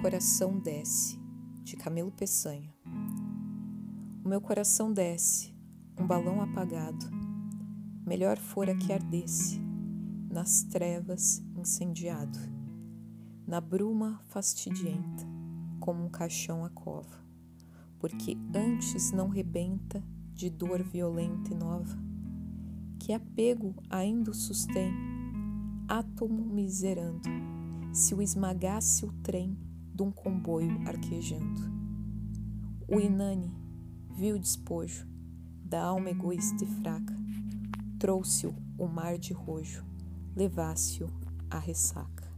coração desce, de Camilo Peçanha. O meu coração desce, um balão apagado. Melhor fora que ardesse, nas trevas incendiado, na bruma fastidienta, como um caixão à cova, porque antes não rebenta de dor violenta e nova, que apego ainda sustém, átomo miserando se o esmagasse o trem de um comboio arquejando. O Inani viu o despojo da alma egoísta e fraca, trouxe-o o mar de rojo, levasse-o a ressaca.